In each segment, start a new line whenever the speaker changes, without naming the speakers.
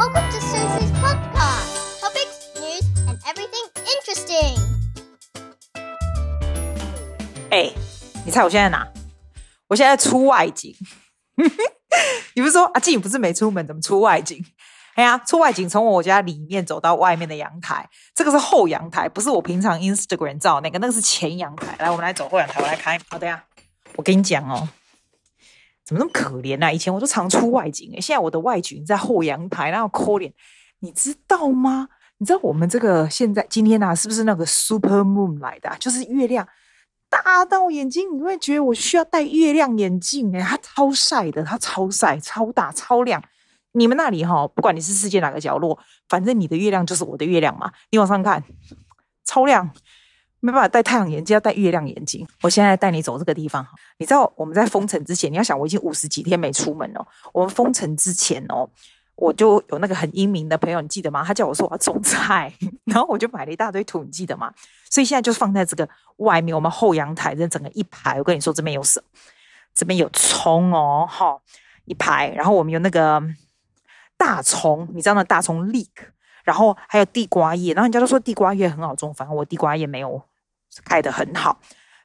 Welcome to Susie's podcast. Topics, news, and everything interesting.
哎、你猜我现在哪？我现在出外景。你不是说阿静、啊、不是没出门，怎么出外景？哎呀，出外景从我家里面走到外面的阳台，这个是后阳台，不是我平常 Instagram 照那个，那个是前阳台。来，我们来走后阳台，我来开。好的呀，我跟你讲哦。怎么那么可怜啊？以前我都常出外景，现在我的外景在后阳台，然后可怜，你知道吗？你知道我们这个现在今天啊，是不是那个 Super Moon 来的？就是月亮大到眼睛，你会觉得我需要戴月亮眼镜哎，它超晒的，它超晒，超大，超亮。你们那里哈，不管你是世界哪个角落，反正你的月亮就是我的月亮嘛。你往上看，超亮。没办法戴太阳眼镜，要戴月亮眼镜。我现在带你走这个地方。你知道我们在封城之前，你要想我已经五十几天没出门了。我们封城之前哦，我就有那个很英明的朋友，你记得吗？他叫我说我要种菜，然后我就买了一大堆土，你记得吗？所以现在就放在这个外面，我们后阳台这整个一排。我跟你说，这边有什么？这边有葱哦，哈，一排。然后我们有那个大葱，你知道那大葱 leek，然后还有地瓜叶。然后人家都说地瓜叶很好种，反正我地瓜叶没有。开得很好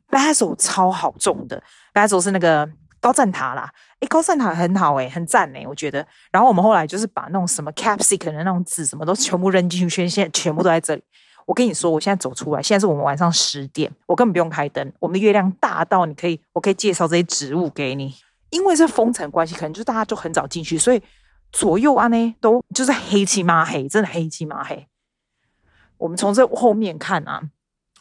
，Basil 超好种的，Basil 是那个高赞塔啦，诶，高赞塔很好诶，很赞诶，我觉得。然后我们后来就是把那种什么 capsicum 的那种籽什么都全部扔进去，现在全部都在这里。我跟你说，我现在走出来，现在是我们晚上十点，我根本不用开灯，我们的月亮大到你可以，我可以介绍这些植物给你。因为是封城关系，可能就大家就很早进去，所以左右啊呢都就是黑漆麻黑，真的黑漆麻黑。我们从这后面看啊。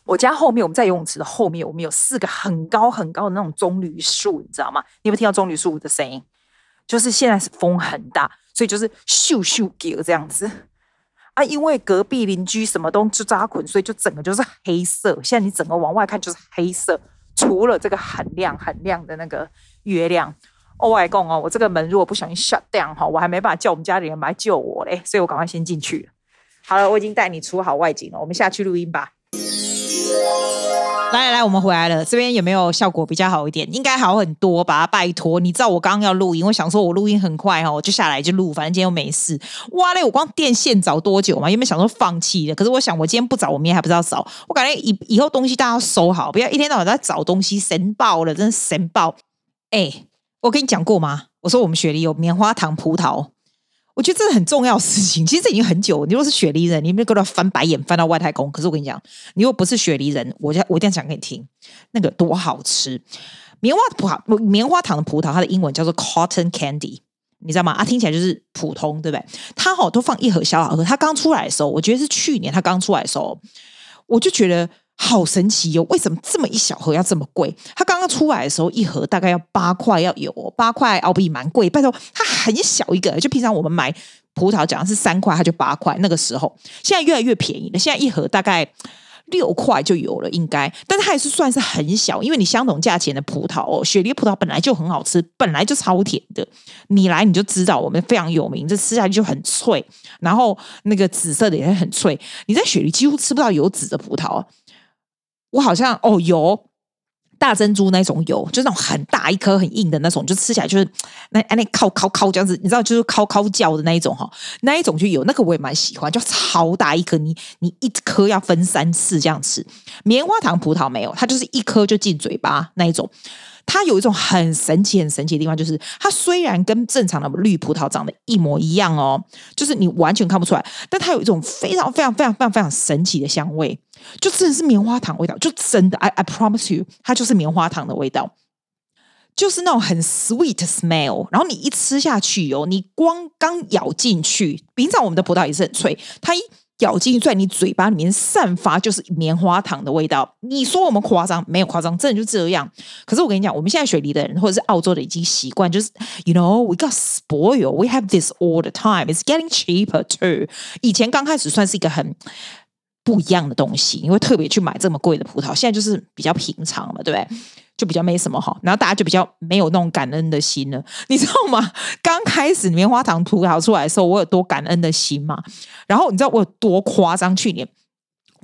我家后面，我们在游泳池的后面，我们有四个很高很高的那种棕榈树，你知道吗？你有没有听到棕榈树的声音？就是现在是风很大，所以就是咻咻叫这样子啊。因为隔壁邻居什么都就扎捆，所以就整个就是黑色。现在你整个往外看就是黑色，除了这个很亮很亮的那个月亮。哦，外公哦，我这个门如果不小心 shut down 哈，我还没办法叫我们家里人来救我嘞，所以我赶快先进去。好了，我已经带你出好外景了，我们下去录音吧。来来来，我们回来了。这边有没有效果比较好一点？应该好很多吧？拜托，你知道我刚刚要录音，我想说我录音很快哈，我就下来就录，反正今天又没事。哇嘞，我光电线找多久嘛？有没有想说放弃了？可是我想，我今天不找，我明天还不知道找。我感觉以以后东西大家要收好，不要一天到晚在找东西，神爆了，真的神爆。哎，我跟你讲过吗？我说我们雪梨有棉花糖葡萄。我觉得这是很重要事情。其实这已经很久。你如果是雪梨人，你没有给他翻白眼翻到外太空。可是我跟你讲，你又不是雪梨人，我我一定要讲给你听，那个多好吃。棉花葡萄，棉花糖的葡萄，它的英文叫做 cotton candy，你知道吗？啊，听起来就是普通，对不对？它好都放一盒小小盒。它刚出来的时候，我觉得是去年它刚出来的时候，我就觉得。好神奇哟！为什么这么一小盒要这么贵？它刚刚出来的时候，一盒大概要八块，要有八块澳币，蛮贵。拜托，它很小一个，就平常我们买葡萄讲是三块，它就八块。那个时候，现在越来越便宜了。现在一盒大概六块就有了，应该。但是它还是算是很小，因为你相同价钱的葡萄哦，雪梨葡萄本来就很好吃，本来就超甜的。你来你就知道，我们非常有名，这吃下去就很脆，然后那个紫色的也很脆。你在雪梨几乎吃不到有籽的葡萄。我好像哦有大珍珠那种有，就那种很大一颗很硬的那种，就吃起来就是那那靠靠靠这样子，你知道就是靠靠叫的那一种哈，那一种就有那个我也蛮喜欢，就超大一颗，你你一颗要分三次这样吃。棉花糖葡萄没有，它就是一颗就进嘴巴那一种。它有一种很神奇、很神奇的地方，就是它虽然跟正常的绿葡萄长得一模一样哦，就是你完全看不出来，但它有一种非常、非常、非常、非常、非常神奇的香味，就真的是棉花糖味道，就真的，I I promise you，它就是棉花糖的味道，就是那种很 sweet smell。然后你一吃下去哦，你光刚咬进去，平常我们的葡萄也是很脆，它一。咬进在你嘴巴里面散发就是棉花糖的味道。你说我们夸张？没有夸张，真的就这样。可是我跟你讲，我们现在雪梨的人或者是澳洲的已经习惯，就是 you know we got spoil, we have this all the time. It's getting cheaper too. 以前刚开始算是一个很不一样的东西，你会特别去买这么贵的葡萄。现在就是比较平常嘛，对不对？就比较没什么好，然后大家就比较没有那种感恩的心了，你知道吗？刚开始棉花糖吐槽出来的时候，我有多感恩的心嘛？然后你知道我有多夸张？去年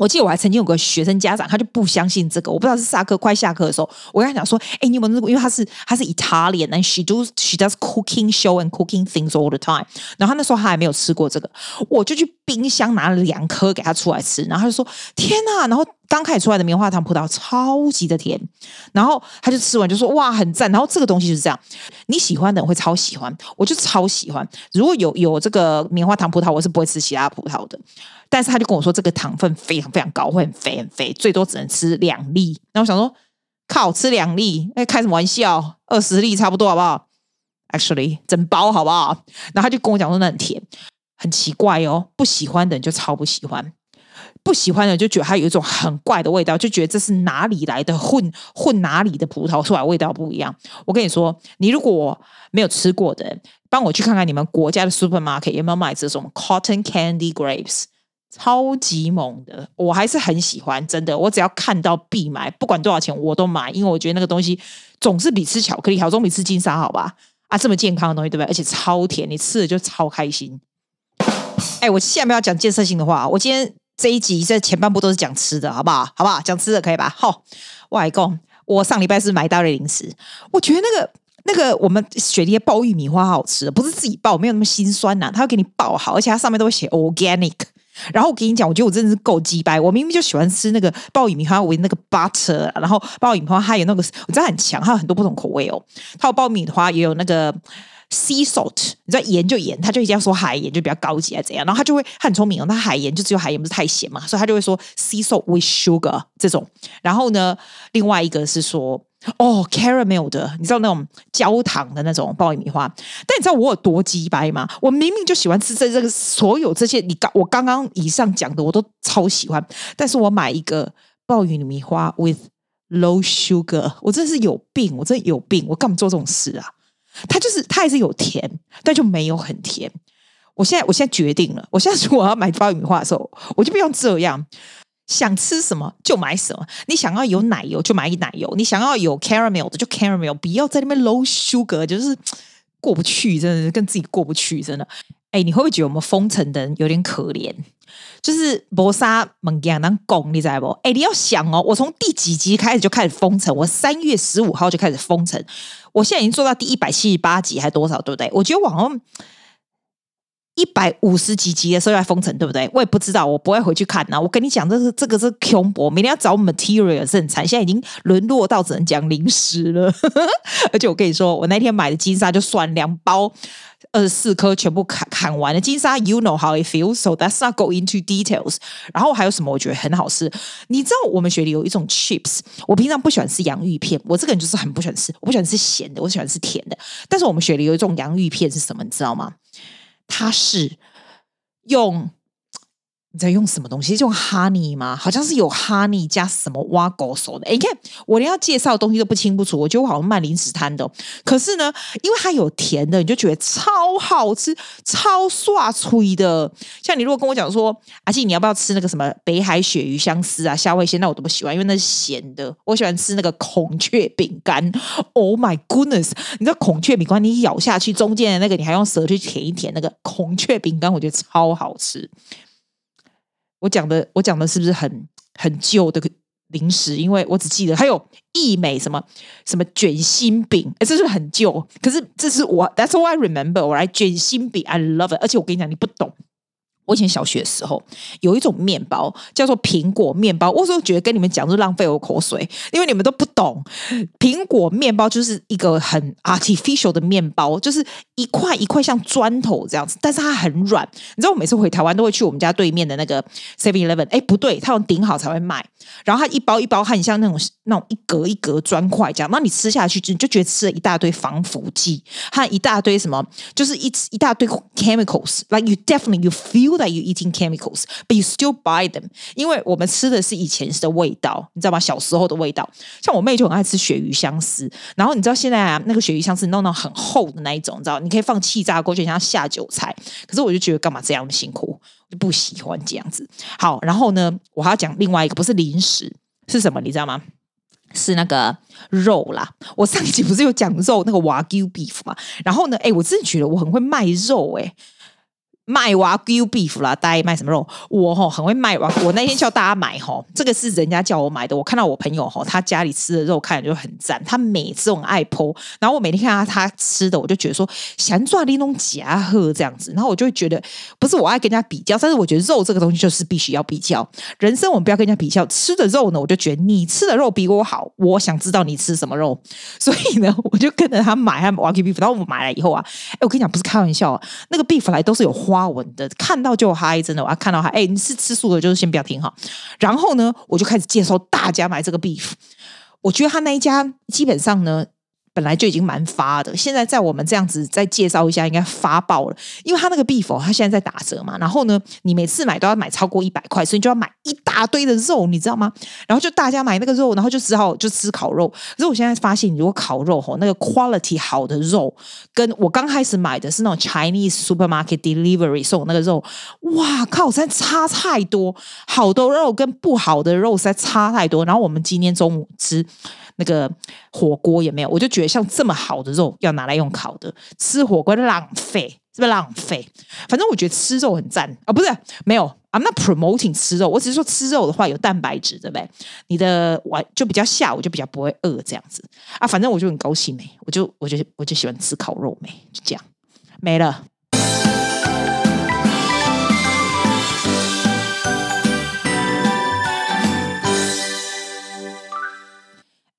我记得我还曾经有个学生家长，他就不相信这个。我不知道是下课快下课的时候，我跟他讲说：“哎，你有没有？因为他是他是 Italian，and she dos she does cooking show and cooking things all the time。然后他那时候他还没有吃过这个，我就去冰箱拿了两颗给他出来吃。然后他就说：天呐！然后刚开始出来的棉花糖葡萄超级的甜。然后他就吃完就说：哇，很赞。然后这个东西就是这样，你喜欢的人会超喜欢，我就超喜欢。如果有有这个棉花糖葡萄，我是不会吃其他葡萄的。”但是他就跟我说，这个糖分非常非常高，会很肥很肥，最多只能吃两粒。那我想说，靠，吃两粒，哎，开什么玩笑？二十粒差不多好不好？Actually，整包好不好？然后他就跟我讲说，那很甜，很奇怪哦。不喜欢的人就超不喜欢，不喜欢的就觉得它有一种很怪的味道，就觉得这是哪里来的混混哪里的葡萄出来味道不一样。我跟你说，你如果没有吃过的，帮我去看看你们国家的 supermarket 有没有卖这种 cotton candy grapes。超级猛的，我还是很喜欢，真的。我只要看到必买，不管多少钱我都买，因为我觉得那个东西总是比吃巧克力好，总比吃金沙好吧？啊，这么健康的东西，对不对？而且超甜，你吃了就超开心。哎，我下面要讲建设性的话，我今天这一集在前半部都是讲吃的，好不好？好不好？讲吃的可以吧？好，外公，我上礼拜是买到了零食，我觉得那个那个我们雪梨的爆玉米花好吃，不是自己爆，没有那么心酸呐、啊，他会给你爆好，而且它上面都会写 organic。然后我跟你讲，我觉得我真的是够鸡掰。我明明就喜欢吃那个爆米花为那个 butter，然后爆米花还有那个，我真的很强，它有很多不同口味哦。它有爆米花，也有那个 sea salt，你知道盐就盐，他就一定要说海盐就比较高级啊怎样。然后他就会他很聪明哦，它海盐就只有海盐不是太咸嘛，所以他就会说 sea salt with sugar 这种。然后呢，另外一个是说。哦，caramel 的，你知道那种焦糖的那种爆米花，但你知道我有多鸡掰吗？我明明就喜欢吃这这个所有这些，你刚我刚刚以上讲的我都超喜欢，但是我买一个爆米花 with low sugar，我真的是有病，我真有病，我干嘛做这种事啊？它就是它还是有甜，但就没有很甜。我现在我现在决定了，我现在如果要买爆米花的时候，我就不用这样。想吃什么就买什么，你想要有奶油就买奶油，你想要有 caramel 的就 caramel，不要在那边 low sugar，就是过不去，真的是跟自己过不去，真的。哎，你会不会觉得我们封城的人有点可怜？就是搏杀猛样当拱，你知道不？哎，你要想哦，我从第几集开始就开始封城，我三月十五号就开始封城，我现在已经做到第一百七十八集，还多少，对不对？我觉得网络。一百五十几集的时候要封城，对不对？我也不知道，我不会回去看呐、啊。我跟你讲，这是这个是恐怖，明天要找 material 是很惨，现在已经沦落到只能讲零食了。而且我跟你说，我那天买的金沙就算两包二十四颗全部砍砍完了。金沙，you know how it feels，so that's not go into details。然后还有什么？我觉得很好吃。你知道我们雪里有一种 chips，我平常不喜欢吃洋芋片，我这个人就是很不喜欢吃，我不喜欢吃咸的，我喜欢吃甜的。但是我们雪里有一种洋芋片是什么？你知道吗？他是用。你在用什么东西？是用 honey 吗？好像是有 honey 加什么挖狗手的。哎，你看我连要介绍的东西都不清不楚，我觉得我好像卖零食摊的。可是呢，因为它有甜的，你就觉得超好吃，超刷脆的。像你如果跟我讲说，阿信你要不要吃那个什么北海鳕鱼香丝啊、虾味鲜，那我都不喜欢，因为那是咸的。我喜欢吃那个孔雀饼干。Oh my goodness！你知道孔雀饼干，你咬下去中间的那个，你还用舌去舔一舔那个孔雀饼干，我觉得超好吃。我讲的，我讲的是不是很很旧的零食？因为我只记得还有益美什么什么卷心饼，哎，这是很旧。可是这是我，That's all I remember。我来卷心饼，I love it。而且我跟你讲，你不懂。我以前小学的时候有一种面包叫做苹果面包，我说觉得跟你们讲是浪费我口水，因为你们都不懂。苹果面包就是一个很 artificial 的面包，就是一块一块像砖头这样子，但是它很软。你知道我每次回台湾都会去我们家对面的那个 Seven Eleven，哎，不对，它用顶好才会卖。然后它一包一包，它很像那种那种一格一格砖块这样，那你吃下去就就觉得吃了一大堆防腐剂，还一大堆什么，就是一一大堆 chemicals，like you definitely you feel。That you eating chemicals, but you still buy them，因为我们吃的是以前的味道，你知道吗？小时候的味道，像我妹就很爱吃鳕鱼香丝，然后你知道现在啊，那个鳕鱼香丝弄到很厚的那一种，你知道，你可以放气炸锅，就像下酒菜。可是我就觉得干嘛这样辛苦，我就不喜欢这样子。好，然后呢，我还要讲另外一个，不是零食，是什么？你知道吗？是那个肉啦。我上一集不是有讲肉那个 Wagyu beef 嘛？然后呢，哎，我真的觉得我很会卖肉，哎。卖 Wagyu beef 啦，大家卖什么肉？我吼很会卖哇！我那天叫大家买吼，这个是人家叫我买的。我看到我朋友吼，他家里吃的肉看着就很赞，他每次很爱剖然后我每天看到他吃的，我就觉得说想赚那种假货这样子，然后我就会觉得不是我爱跟人家比较，但是我觉得肉这个东西就是必须要比较。人生我们不要跟人家比较，吃的肉呢，我就觉得你吃的肉比我好，我想知道你吃什么肉，所以呢，我就跟着他买他 Wagyu beef，然后我买来以后啊，哎，我跟你讲不是开玩笑啊，那个 beef 来都是有花纹的，看到就嗨，真的，我要看到嗨，哎，你是吃素的，就是先不要听哈。然后呢，我就开始介绍大家买这个 beef。我觉得他那一家基本上呢。本来就已经蛮发的，现在在我们这样子再介绍一下，应该发爆了。因为他那个 beef，他现在在打折嘛。然后呢，你每次买都要买超过一百块，所以你就要买一大堆的肉，你知道吗？然后就大家买那个肉，然后就只好就吃烤肉。可是我现在发现，如果烤肉吼，那个 quality 好的肉，跟我刚开始买的是那种 Chinese supermarket delivery 送那个肉，哇靠，实在差太多。好的肉跟不好的肉实在差太多。然后我们今天中午吃。那个火锅也没有，我就觉得像这么好的肉要拿来用烤的，吃火锅浪费，是不是浪费？反正我觉得吃肉很赞啊，哦，不是没有，I'm not promoting 吃肉，我只是说吃肉的话有蛋白质，对不对？你的晚就比较下午就比较不会饿这样子啊，反正我就很高兴没，我就我就我就喜欢吃烤肉没，就这样没了。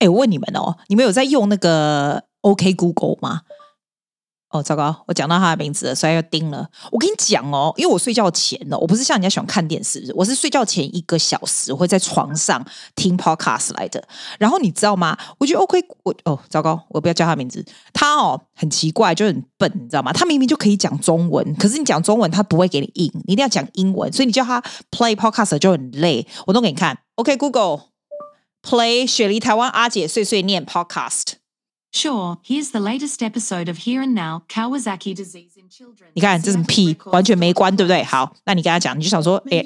哎，我问你们哦，你们有在用那个 OK Google 吗？哦，糟糕，我讲到他的名字了，所以要盯了。我跟你讲哦，因为我睡觉前呢，我不是像人家喜欢看电视，我是睡觉前一个小时会在床上听 Podcast 来的。然后你知道吗？我觉得 OK，我哦，糟糕，我不要叫他名字。他哦很奇怪，就很笨，你知道吗？他明明就可以讲中文，可是你讲中文他不会给你印，你一定要讲英文，所以你叫他 Play Podcast 就很累。我都给你看，OK Google。Play 雪梨台湾阿姐碎碎念 Podcast。
Sure, here's the latest episode of Here and Now Kawasaki disease in children.
你看这什么屁，完全没关，对不对？好，那你跟他讲，你就想说，哎，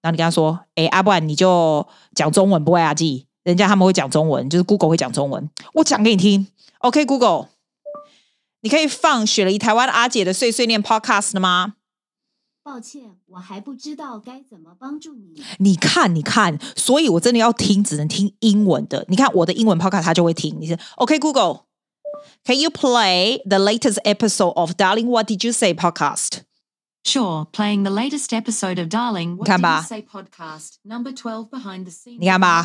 然后你跟他说，哎，阿不然你就讲中文，不会阿记，人家他们会讲中文，就是 Google 会讲中文。我讲给你听，OK Google，你可以放雪梨台湾阿姐的碎碎念 Podcast 了吗？
抱歉，我还不知道该怎么帮助你。
你看，你看，所以我真的要听，只能听英文的。你看我的英文 podcast，他就会听。你是，OK Google，Can you play the latest episode of Darling What Did You Say podcast?
Sure, playing the latest episode of Darling What Did You Say podcast number twelve behind the scenes.
你看吧，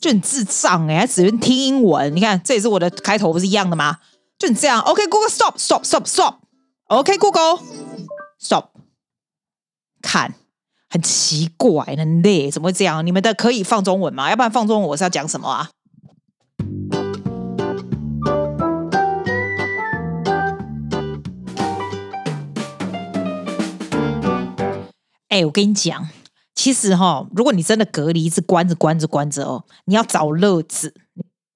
就很智障哎、欸，只能听英文。你看，这也是我的开头，不是一样的吗？就你这样，OK Google，stop，stop，stop，stop。OK Google，stop。看，很奇怪，很累，怎么会这样？你们的可以放中文吗？要不然放中文，我是要讲什么啊？哎、我跟你讲，其实哈，如果你真的隔离，一直关着关着关着哦，你要找乐子。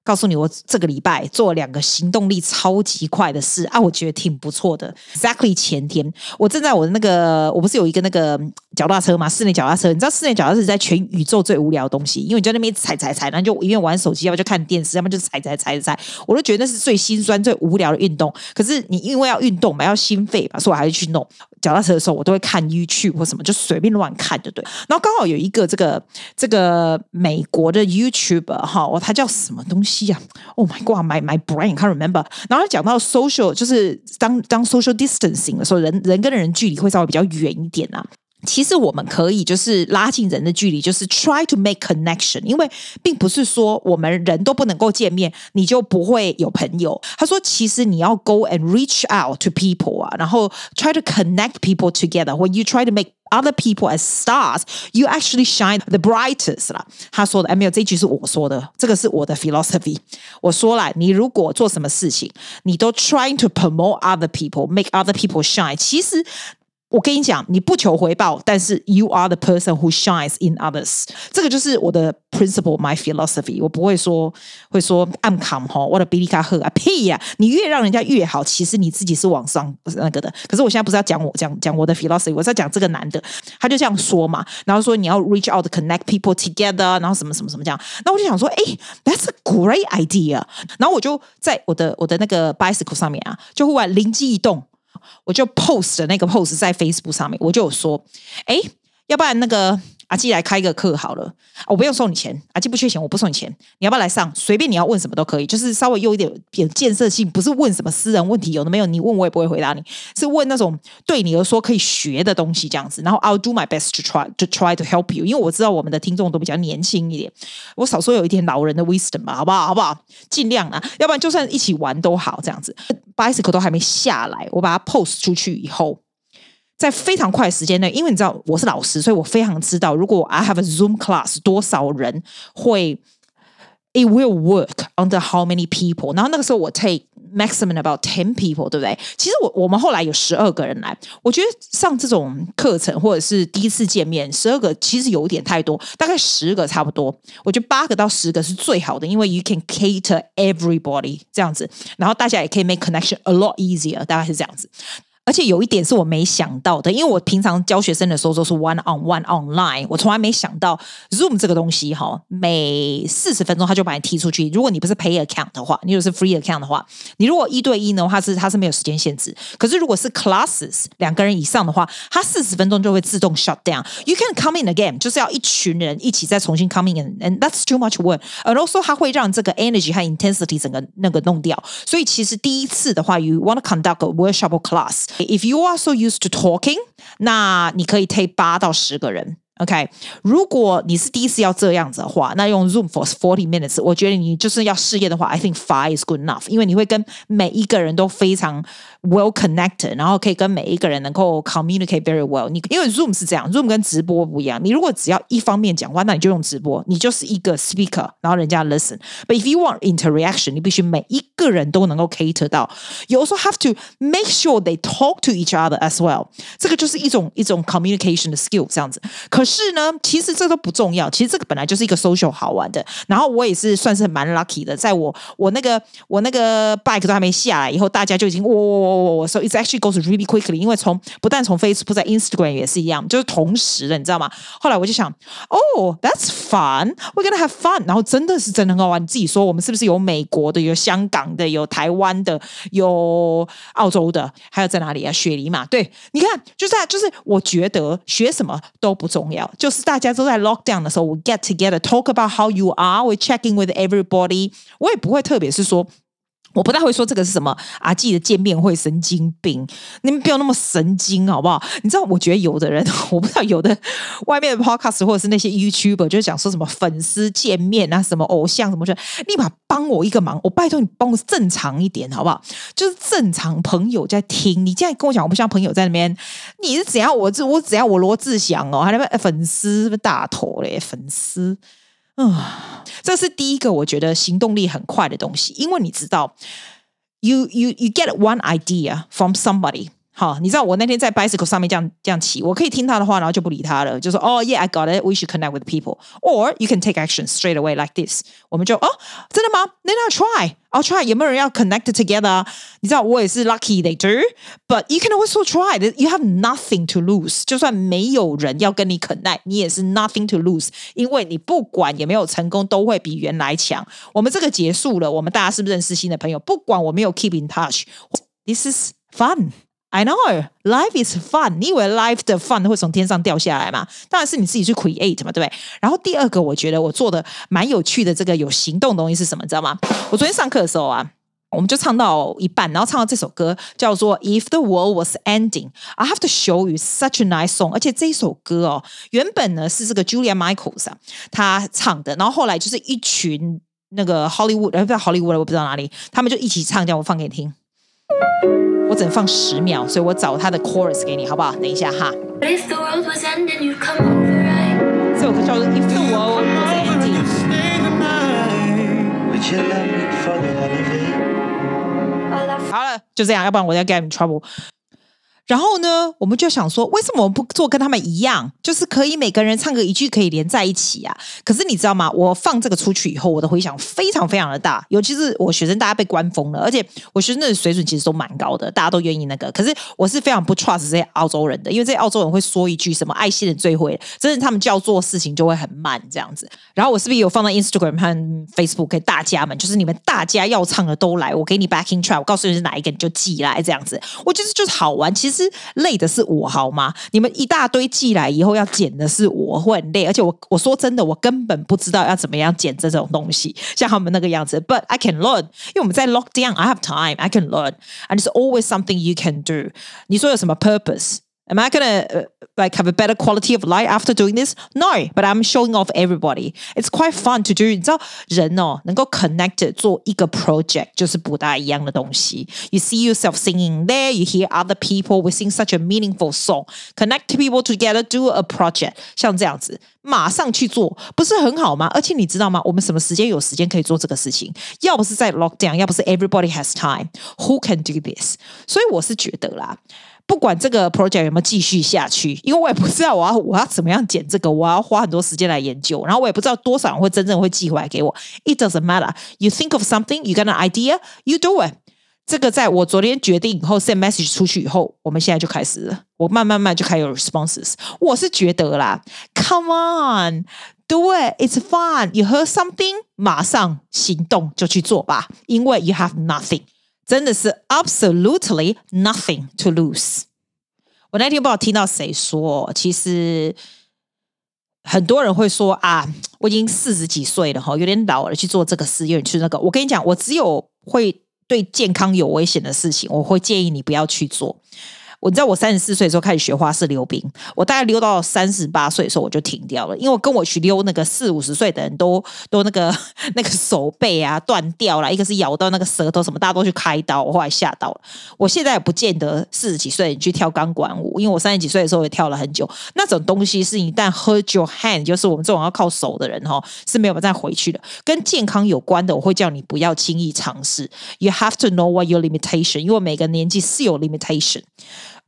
告诉你，我这个礼拜做两个行动力超级快的事啊，我觉得挺不错的。Exactly 前天，我正在我的那个，我不是有一个那个脚踏车嘛，室内脚踏车。你知道室内脚踏车是在全宇宙最无聊的东西，因为你在那边踩踩踩，然后就一边玩手机，要么就看电视，要么就踩踩踩踩。我都觉得那是最心酸、最无聊的运动。可是你因为要运动嘛，要心肺嘛，所以我还是去弄。脚踏车的时候，我都会看 YouTube 或什么，就随便乱看，就对。然后刚好有一个这个这个美国的 YouTuber 哈，他叫什么东西啊？Oh my god，my my brain can't remember。然后他讲到 social，就是当当 social distancing 的时候，人人跟人距离会稍微比较远一点啊。其实我们可以就是拉近人的距离，就是 try to make connection，因为并不是说我们人都不能够见面，你就不会有朋友。他说，其实你要 go and reach out to people 啊，然后 try to connect people together。When you try to make other people as stars, you actually shine the brightest 啦。他说的，哎，没有，这一句是我说的，这个是我的 philosophy。我说了，你如果做什么事情，你都 trying to promote other people, make other people shine，其实。 我跟你讲，你不求回报，但是 you are the person who shines in others。这个就是我的 principle，my philosophy。我不会说会说 I'm come 哈，我的比你卡赫啊屁呀！你越让人家越好，其实你自己是往上那个的。可是我现在不是要讲我讲讲我的 philosophy，我是要讲这个男的，他就这样说嘛。然后说你要 reach out connect people together，然后什么什么什么这样。那我就想说，哎，that's a great idea。然后我就在我的我的那个 bicycle 上面啊，就忽然灵机一动。我就 post 那个 post 在 Facebook 上面，我就有说，哎，要不然那个。阿基来开一个课好了，我不用收你钱，阿基不缺钱，我不收你钱，你要不要来上？随便你要问什么都可以，就是稍微有一点点建设性，不是问什么私人问题，有的没有，你问我也不会回答你，是问那种对你而说可以学的东西这样子。然后 I'll do my best to try to try to help you，因为我知道我们的听众都比较年轻一点，我少说有一点老人的 wisdom 嘛，好不好？好不好？尽量啊，要不然就算一起玩都好，这样子。Bicycle 都还没下来，我把它 post 出去以后。在非常快的时间内，因为你知道我是老师，所以我非常知道，如果 I have a Zoom class，多少人会，it will work under how many people。然后那个时候我 take maximum about ten people，对不对？其实我我们后来有十二个人来，我觉得上这种课程或者是第一次见面，十二个其实有点太多，大概十个差不多。我觉得八个到十个是最好的，因为 you can cater everybody 这样子，然后大家也可以 make connection a lot easier，大概是这样子。而且有一点是我没想到的，因为我平常教学生的时候都是 one on one online，我从来没想到 Zoom 这个东西哈，每四十分钟他就把你踢出去。如果你不是 pay account 的话，你如果是 free account 的话，你如果一对一呢，它是它是没有时间限制。可是如果是 classes 两个人以上的话，它四十分钟就会自动 shut down。You can come in again，就是要一群人一起再重新 come in，and that's too much work。And also 它会让这个 energy 和 intensity 整个那个弄掉。所以其实第一次的话，you want to conduct a workshop class。If you are so used to talking，那你可以 take 八到十个人。OK，如果你是第一次要这样子的话，那用 Zoom for forty minutes，我觉得你就是要试验的话，I think five is good enough，因为你会跟每一个人都非常 well connected，然后可以跟每一个人能够 communicate very well。你因为 Zoom 是这样，Zoom 跟直播不一样。你如果只要一方面讲话，那你就用直播，你就是一个 speaker，然后人家 listen。But if you want interaction，你必须每一个人都能够 cater 到。You also have to make sure they talk to each other as well。这个就是一种一种 communication 的 skill，这样子。可是呢，其实这都不重要。其实这个本来就是一个 social 好玩的。然后我也是算是蛮 lucky 的，在我我那个我那个 bike 都还没下来以后，大家就已经哇哇哇哇哇，so it actually goes really quickly。因为从不但从 Facebook 在 Instagram 也是一样，就是同时的，你知道吗？后来我就想，哦，that's fun，we're gonna have fun。然后真的是真的很好玩。你自己说，我们是不是有美国的，有香港的，有台湾的，有澳洲的，还有在哪里啊？雪梨嘛，对，你看，就是就是，我觉得学什么都不重要。就是大家都在 lockdown 的时候，我 get together talk about how you are, we checking with everybody。我也不会特别是说。 我不太会说这个是什么阿季的见面会，神经病，你们不要那么神经好不好？你知道，我觉得有的人，我不知道有的外面的 podcast 或者是那些 YouTuber 就是讲说什么粉丝见面啊，什么偶像什么，就立马帮我一个忙，我拜托你帮我正常一点好不好？就是正常朋友在听，你这样跟我讲，我不像朋友在那边，你是怎样？我这我怎样？我罗志祥哦，还那边粉丝大头嘞，粉丝。啊，这是第一个我觉得行动力很快的东西，因为你知道，you you you get one idea from somebody。好，你知道我那天在 bicycle 上面这样这样骑，我可以听他的话，然后就不理他了，就说哦、oh,，Yeah，I got it，we should connect with people，or you can take action straight away like this。我们就哦，真的吗？Then I'll try，I'll try。有没有人要 connect together？你知道我也是 lucky they do，but you can also try。You have nothing to lose。就算没有人要跟你 connect，你也是 nothing to lose，因为你不管有没有成功，都会比原来强。我们这个结束了，我们大家是不是认识新的朋友？不管我没有 keep in touch，this is fun。 I know life is fun。你以为 life 的 fun 会从天上掉下来吗？当然是你自己去 create 嘛，对不对？然后第二个，我觉得我做的蛮有趣的，这个有行动的东西是什么？知道吗？我昨天上课的时候啊，我们就唱到一半，然后唱到这首歌叫做《If the World Was Ending》，I have to show you such a nice song。而且这一首歌哦，原本呢是这个 Julia Michaels 啊，他唱的，然后后来就是一群那个 Hollywood，呃，不知道 Hollywood，我不知道哪里，他们就一起唱，叫我放给你听。我只能放十秒，所以我找他的 chorus 给你，好不好？等一下哈。这首歌叫做《If the World Was Ending》。好了，就这样，要不然我要 get in trouble。然后呢，我们就想说，为什么我们不做跟他们一样，就是可以每个人唱个一句，可以连在一起啊？可是你知道吗？我放这个出去以后，我的回响非常非常的大，尤其是我学生，大家被关疯了，而且我学生的水准其实都蛮高的，大家都愿意那个。可是我是非常不 trust 这些澳洲人的，因为这些澳洲人会说一句什么“爱心人最会”，真的他们叫做事情就会很慢这样子。然后我是不是有放到 Instagram 和 Facebook 给大家们？就是你们大家要唱的都来，我给你 backing track，我告诉你是哪一个，你就寄来这样子。我觉得就是好玩，其实累的是我好吗？你们一大堆寄来以后要剪的是我，会很累。而且我我说真的，我根本不知道要怎么样剪这种东西，像他们那个样子。But I can learn，因为我们在 lock down，I have time，I can learn，and it's always something you can do。你说有什么 purpose？purpose？Am I gonna uh, like have a better quality of life after doing this? No, but I'm showing off everybody. It's quite fun to do. 你知道人哦，能够 connect 做一个 project 就是不大一样的东西。You see yourself singing there. You hear other people. We sing such a meaningful song. Connect people together. Do a project. 像这样子，马上去做，不是很好吗？而且你知道吗？我们什么时间有时间可以做这个事情？要不是在 lockdown，要不是 everybody has time. Who can do this? 所以我是觉得啦。 不管这个 project 有没有继续下去，因为我也不知道我要我要怎么样剪这个，我要花很多时间来研究，然后我也不知道多少人会真正会寄回来给我。It doesn't matter. You think of something, you got an idea, you do it. 这个在我昨天决定以后 send message 出去以后，我们现在就开始了。我慢慢慢就开始有 responses。我是觉得啦，Come on, do it. It's fun. You heard something，马上行动就去做吧，因为 you have nothing. 真的是 absolutely nothing to lose。我那天不知道听到谁说，其实很多人会说啊，我已经四十几岁了哈，有点老了，去做这个事，有点去那个。我跟你讲，我只有会对健康有危险的事情，我会建议你不要去做。我知道我三十四岁的时候开始学花式溜冰，我大概溜到三十八岁的时候我就停掉了，因为跟我去溜那个四五十岁的人都都那个 那个手背啊断掉了，一个是咬到那个舌头什么，大家都去开刀，我后来吓到了。我现在也不见得四十几岁你去跳钢管舞，因为我三十几岁的时候也跳了很久，那种东西是一旦 hurt your hand，就是我们这种要靠手的人哈是没有办法再回去的。跟健康有关的，我会叫你不要轻易尝试。You have to know what your limitation，因为每个年纪是有 limitation。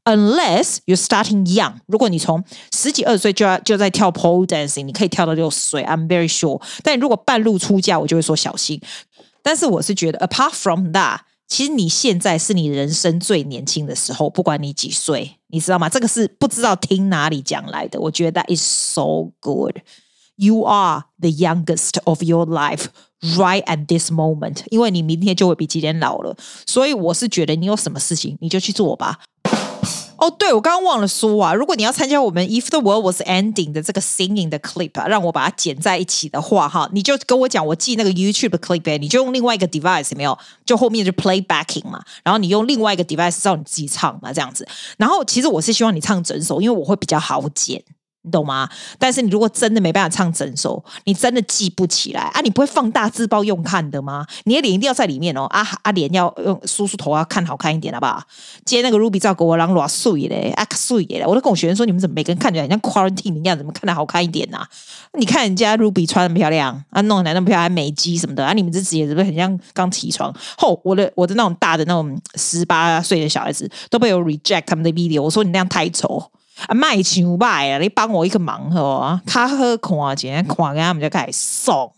Unless you're starting young，如果你从十几二十岁就要就在跳 pole dancing，你可以跳到六十岁，I'm very sure。但如果半路出家，我就会说小心。但是我是觉得，apart from that，其实你现在是你人生最年轻的时候，不管你几岁，你知道吗？这个是不知道听哪里讲来的。我觉得 that is so good。You are the youngest of your life right at this moment，因为你明天就会比今天老了。所以我是觉得，你有什么事情你就去做吧。哦、对，我刚刚忘了说啊，如果你要参加我们 If the World Was Ending 的这个 Singing 的 clip 啊，让我把它剪在一起的话，哈，你就跟我讲，我记那个 YouTube clip，你就用另外一个 device 没有？就后面就 Playbacking 嘛，然后你用另外一个 device 照你自己唱嘛，这样子。然后其实我是希望你唱整首，因为我会比较好剪。你懂吗？但是你如果真的没办法唱整首，你真的记不起来啊！你不会放大字报用看的吗？你的脸一定要在里面哦！啊啊，脸要用梳梳头，啊看好看一点，好不好？今天那个 Ruby 照给我让裸睡嘞，啊睡耶！我都跟我学生说，你们怎么每个人看起来像 quarantine 一样？怎么看得好看一点呐、啊？你看人家 Ruby 穿那么漂亮啊，弄得那么漂亮，还美肌什么的啊！你们这职业是不是很像刚起床？后我的我的那种大的那种十八岁的小孩子都被我 reject 他们的 video，我说你那样太丑。啊，卖钱卖啊！你帮我一个忙好啊，较好看钱，看给他们就开始送。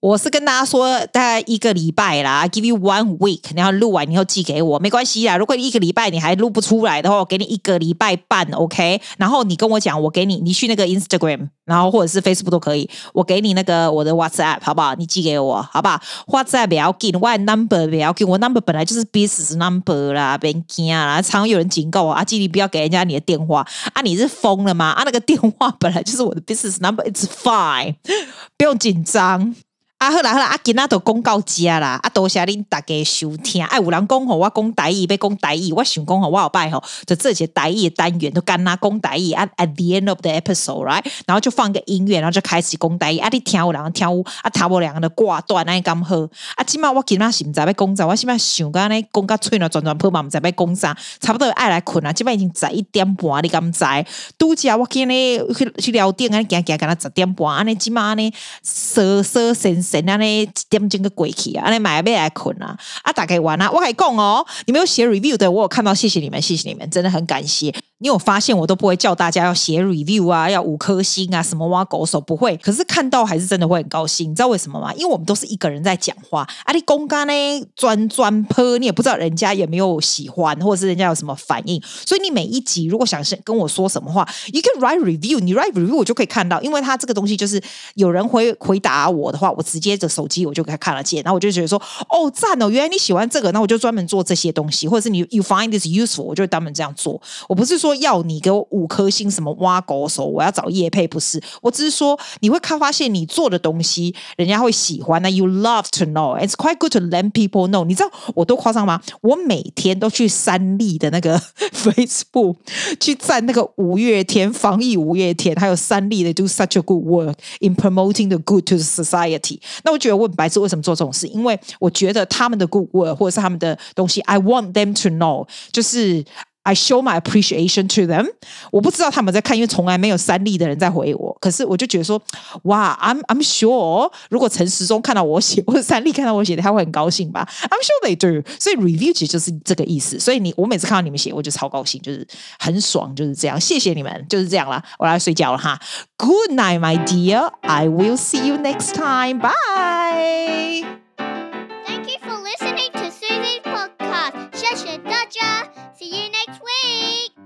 我是跟大家说，大概一个礼拜啦，give you one week，然后录完以后寄给我，没关系啦。如果你一个礼拜你还录不出来的话，我给你一个礼拜半，OK？然后你跟我讲，我给你，你去那个 Instagram，然后或者是 Facebook 都可以，我给你那个我的 WhatsApp，好不好？你寄给我，好不好？WhatsApp 不要紧，我 number 不要紧，我 number 本来就是 business number 啦，别惊啦。常有人警告我，阿基你不要给人家你的电话，啊，你是疯了吗？啊，那个电话本来就是我的 business number，it's fine，不用紧张。啊，好啦好啦，啊，今仔都讲到遮啦，啊，多谢恁大家收听。哎，有人讲吼，我讲台语，要讲台语，我想讲吼，我后摆吼，就这些台语的单元都干那讲台语。啊，at the end of the episode，right，然后就放个音乐，然后就开始讲台语。啊，你听有人听有，啊，听无两个人挂断，那咁好。啊，今麦我今仔是毋知要讲啥，我今麦想讲呢，讲到嘴呢转转破嘛，毋知要讲啥，差不多爱来困啊。今麦已经十一点半，你敢知？拄只我今日去去聊天，啊，行行，干那十点半，安尼今麦呢，说说先。神啊，那点钟个鬼气啊，那买买来困啊，啊，大概玩啊，我还讲哦，你们有写 review 的，我有看到，谢谢你们，谢谢你们，真的很感谢。你有发现我都不会叫大家要写 review 啊，要五颗星啊，什么挖狗手不会，可是看到还是真的会很高兴。你知道为什么吗？因为我们都是一个人在讲话，阿里公干呢专专泼，你也不知道人家有没有喜欢，或者是人家有什么反应，所以你每一集如果想跟我说什么话，你可以 write review，你 write review 我就可以看到，因为他这个东西就是有人回回答我的话，我直接的手机我就可以看得见，然后我就觉得说，哦赞哦，原来你喜欢这个，那我就专门做这些东西，或者是你 you find this useful，我就专门这样做。我不是说说要你给我。五颗星什么挖狗手？我要找业配不是？我只是说你会看发现你做的东西，人家会喜欢。那 you love to know, it's quite good to let people know。你知道我多夸张吗？我每天都去三立的那个 Facebook 去赞那个五月天防疫五月天，还有三立的 do such a good work in promoting the good to society。那我觉得我很白痴，为什么做这种事？因为我觉得他们的 good work 或者是他们的东西，I want them to know，就是。I show my appreciation to them。我不知道他们在看，因为从来没有三立的人在回我。可是我就觉得说，哇，I'm I'm sure，如果陈时中看到我写，或者三立看到我写的，他会很高兴吧？I'm sure they do。所以 review 其实就是这个意思。所以你我每次看到你们写，我就超高兴，就是很爽，就是这样。谢谢你们，就是这样啦。我来睡觉了哈。Good night, my dear. I will see you next time. Bye. Wake. week.